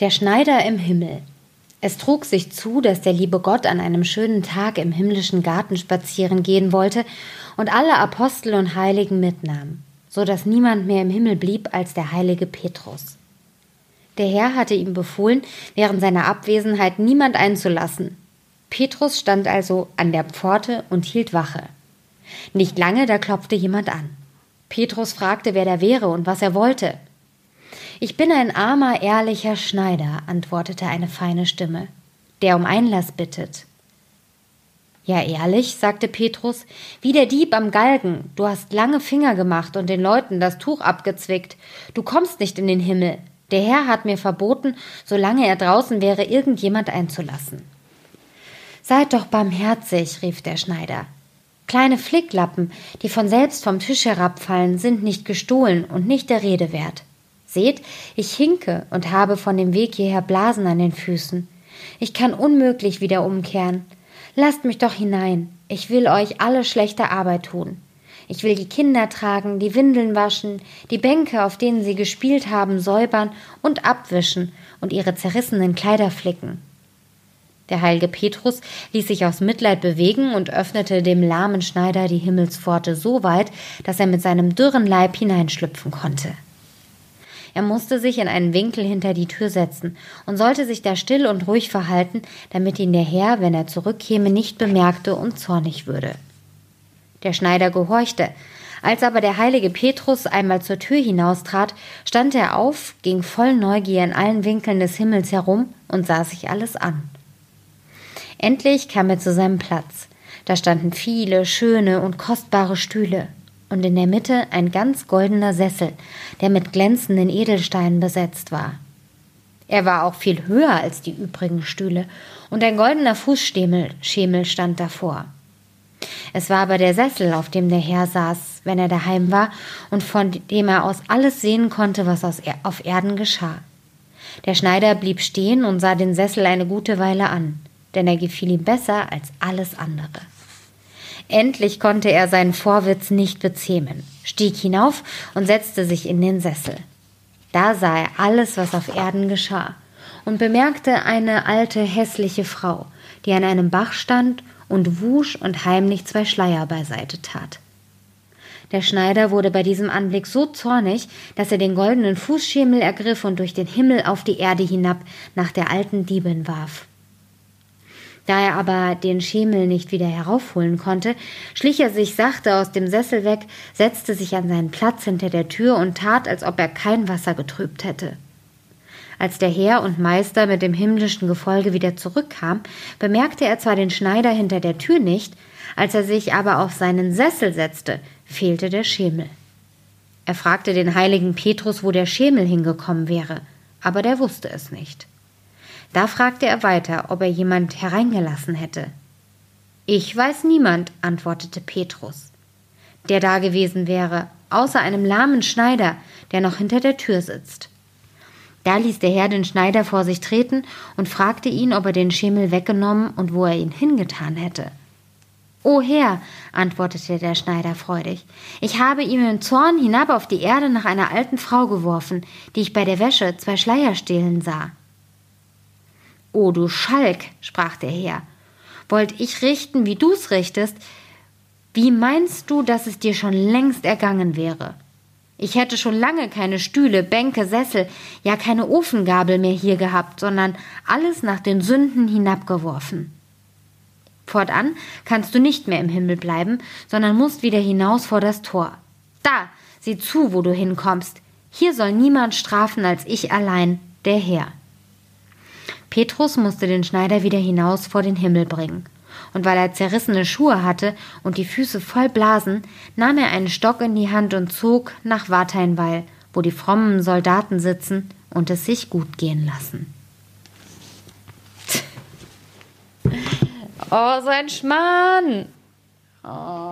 Der Schneider im Himmel. Es trug sich zu, dass der liebe Gott an einem schönen Tag im himmlischen Garten spazieren gehen wollte und alle Apostel und Heiligen mitnahm, so dass niemand mehr im Himmel blieb als der heilige Petrus. Der Herr hatte ihm befohlen, während seiner Abwesenheit niemand einzulassen. Petrus stand also an der Pforte und hielt Wache. Nicht lange, da klopfte jemand an. Petrus fragte, wer da wäre und was er wollte. Ich bin ein armer, ehrlicher Schneider, antwortete eine feine Stimme, der um Einlass bittet. Ja, ehrlich, sagte Petrus, wie der Dieb am Galgen. Du hast lange Finger gemacht und den Leuten das Tuch abgezwickt. Du kommst nicht in den Himmel. Der Herr hat mir verboten, solange er draußen wäre, irgendjemand einzulassen. Seid doch barmherzig, rief der Schneider. Kleine Flicklappen, die von selbst vom Tisch herabfallen, sind nicht gestohlen und nicht der Rede wert. Seht, ich hinke und habe von dem Weg hierher Blasen an den Füßen. Ich kann unmöglich wieder umkehren. Lasst mich doch hinein. Ich will euch alle schlechte Arbeit tun. Ich will die Kinder tragen, die Windeln waschen, die Bänke, auf denen sie gespielt haben, säubern und abwischen und ihre zerrissenen Kleider flicken. Der heilige Petrus ließ sich aus Mitleid bewegen und öffnete dem lahmen Schneider die Himmelspforte so weit, dass er mit seinem dürren Leib hineinschlüpfen konnte. Er musste sich in einen Winkel hinter die Tür setzen und sollte sich da still und ruhig verhalten, damit ihn der Herr, wenn er zurückkäme, nicht bemerkte und zornig würde. Der Schneider gehorchte. Als aber der heilige Petrus einmal zur Tür hinaustrat, stand er auf, ging voll Neugier in allen Winkeln des Himmels herum und sah sich alles an. Endlich kam er zu seinem Platz. Da standen viele schöne und kostbare Stühle und in der Mitte ein ganz goldener Sessel, der mit glänzenden Edelsteinen besetzt war. Er war auch viel höher als die übrigen Stühle, und ein goldener Fußschemel Schemel stand davor. Es war aber der Sessel, auf dem der Herr saß, wenn er daheim war, und von dem er aus alles sehen konnte, was auf Erden geschah. Der Schneider blieb stehen und sah den Sessel eine gute Weile an, denn er gefiel ihm besser als alles andere. Endlich konnte er seinen Vorwitz nicht bezähmen, stieg hinauf und setzte sich in den Sessel. Da sah er alles, was auf Erden geschah, und bemerkte eine alte, hässliche Frau, die an einem Bach stand und wusch und heimlich zwei Schleier beiseite tat. Der Schneider wurde bei diesem Anblick so zornig, dass er den goldenen Fußschemel ergriff und durch den Himmel auf die Erde hinab nach der alten Diebin warf. Da er aber den Schemel nicht wieder heraufholen konnte, schlich er sich sachte aus dem Sessel weg, setzte sich an seinen Platz hinter der Tür und tat, als ob er kein Wasser getrübt hätte. Als der Herr und Meister mit dem himmlischen Gefolge wieder zurückkam, bemerkte er zwar den Schneider hinter der Tür nicht, als er sich aber auf seinen Sessel setzte, fehlte der Schemel. Er fragte den heiligen Petrus, wo der Schemel hingekommen wäre, aber der wusste es nicht. Da fragte er weiter, ob er jemand hereingelassen hätte. Ich weiß niemand, antwortete Petrus, der da gewesen wäre, außer einem lahmen Schneider, der noch hinter der Tür sitzt. Da ließ der Herr den Schneider vor sich treten und fragte ihn, ob er den Schemel weggenommen und wo er ihn hingetan hätte. O Herr, antwortete der Schneider freudig, ich habe ihm im Zorn hinab auf die Erde nach einer alten Frau geworfen, die ich bei der Wäsche zwei Schleier stehlen sah. O du Schalk, sprach der Herr, wollt ich richten, wie du's richtest, wie meinst du, dass es dir schon längst ergangen wäre? Ich hätte schon lange keine Stühle, Bänke, Sessel, ja keine Ofengabel mehr hier gehabt, sondern alles nach den Sünden hinabgeworfen. Fortan kannst du nicht mehr im Himmel bleiben, sondern musst wieder hinaus vor das Tor. Da, sieh zu, wo du hinkommst. Hier soll niemand strafen als ich allein, der Herr. Petrus musste den Schneider wieder hinaus vor den Himmel bringen. Und weil er zerrissene Schuhe hatte und die Füße voll Blasen, nahm er einen Stock in die Hand und zog nach Warteinwall, wo die frommen Soldaten sitzen und es sich gut gehen lassen. Oh, so ein Schmarrn! Oh.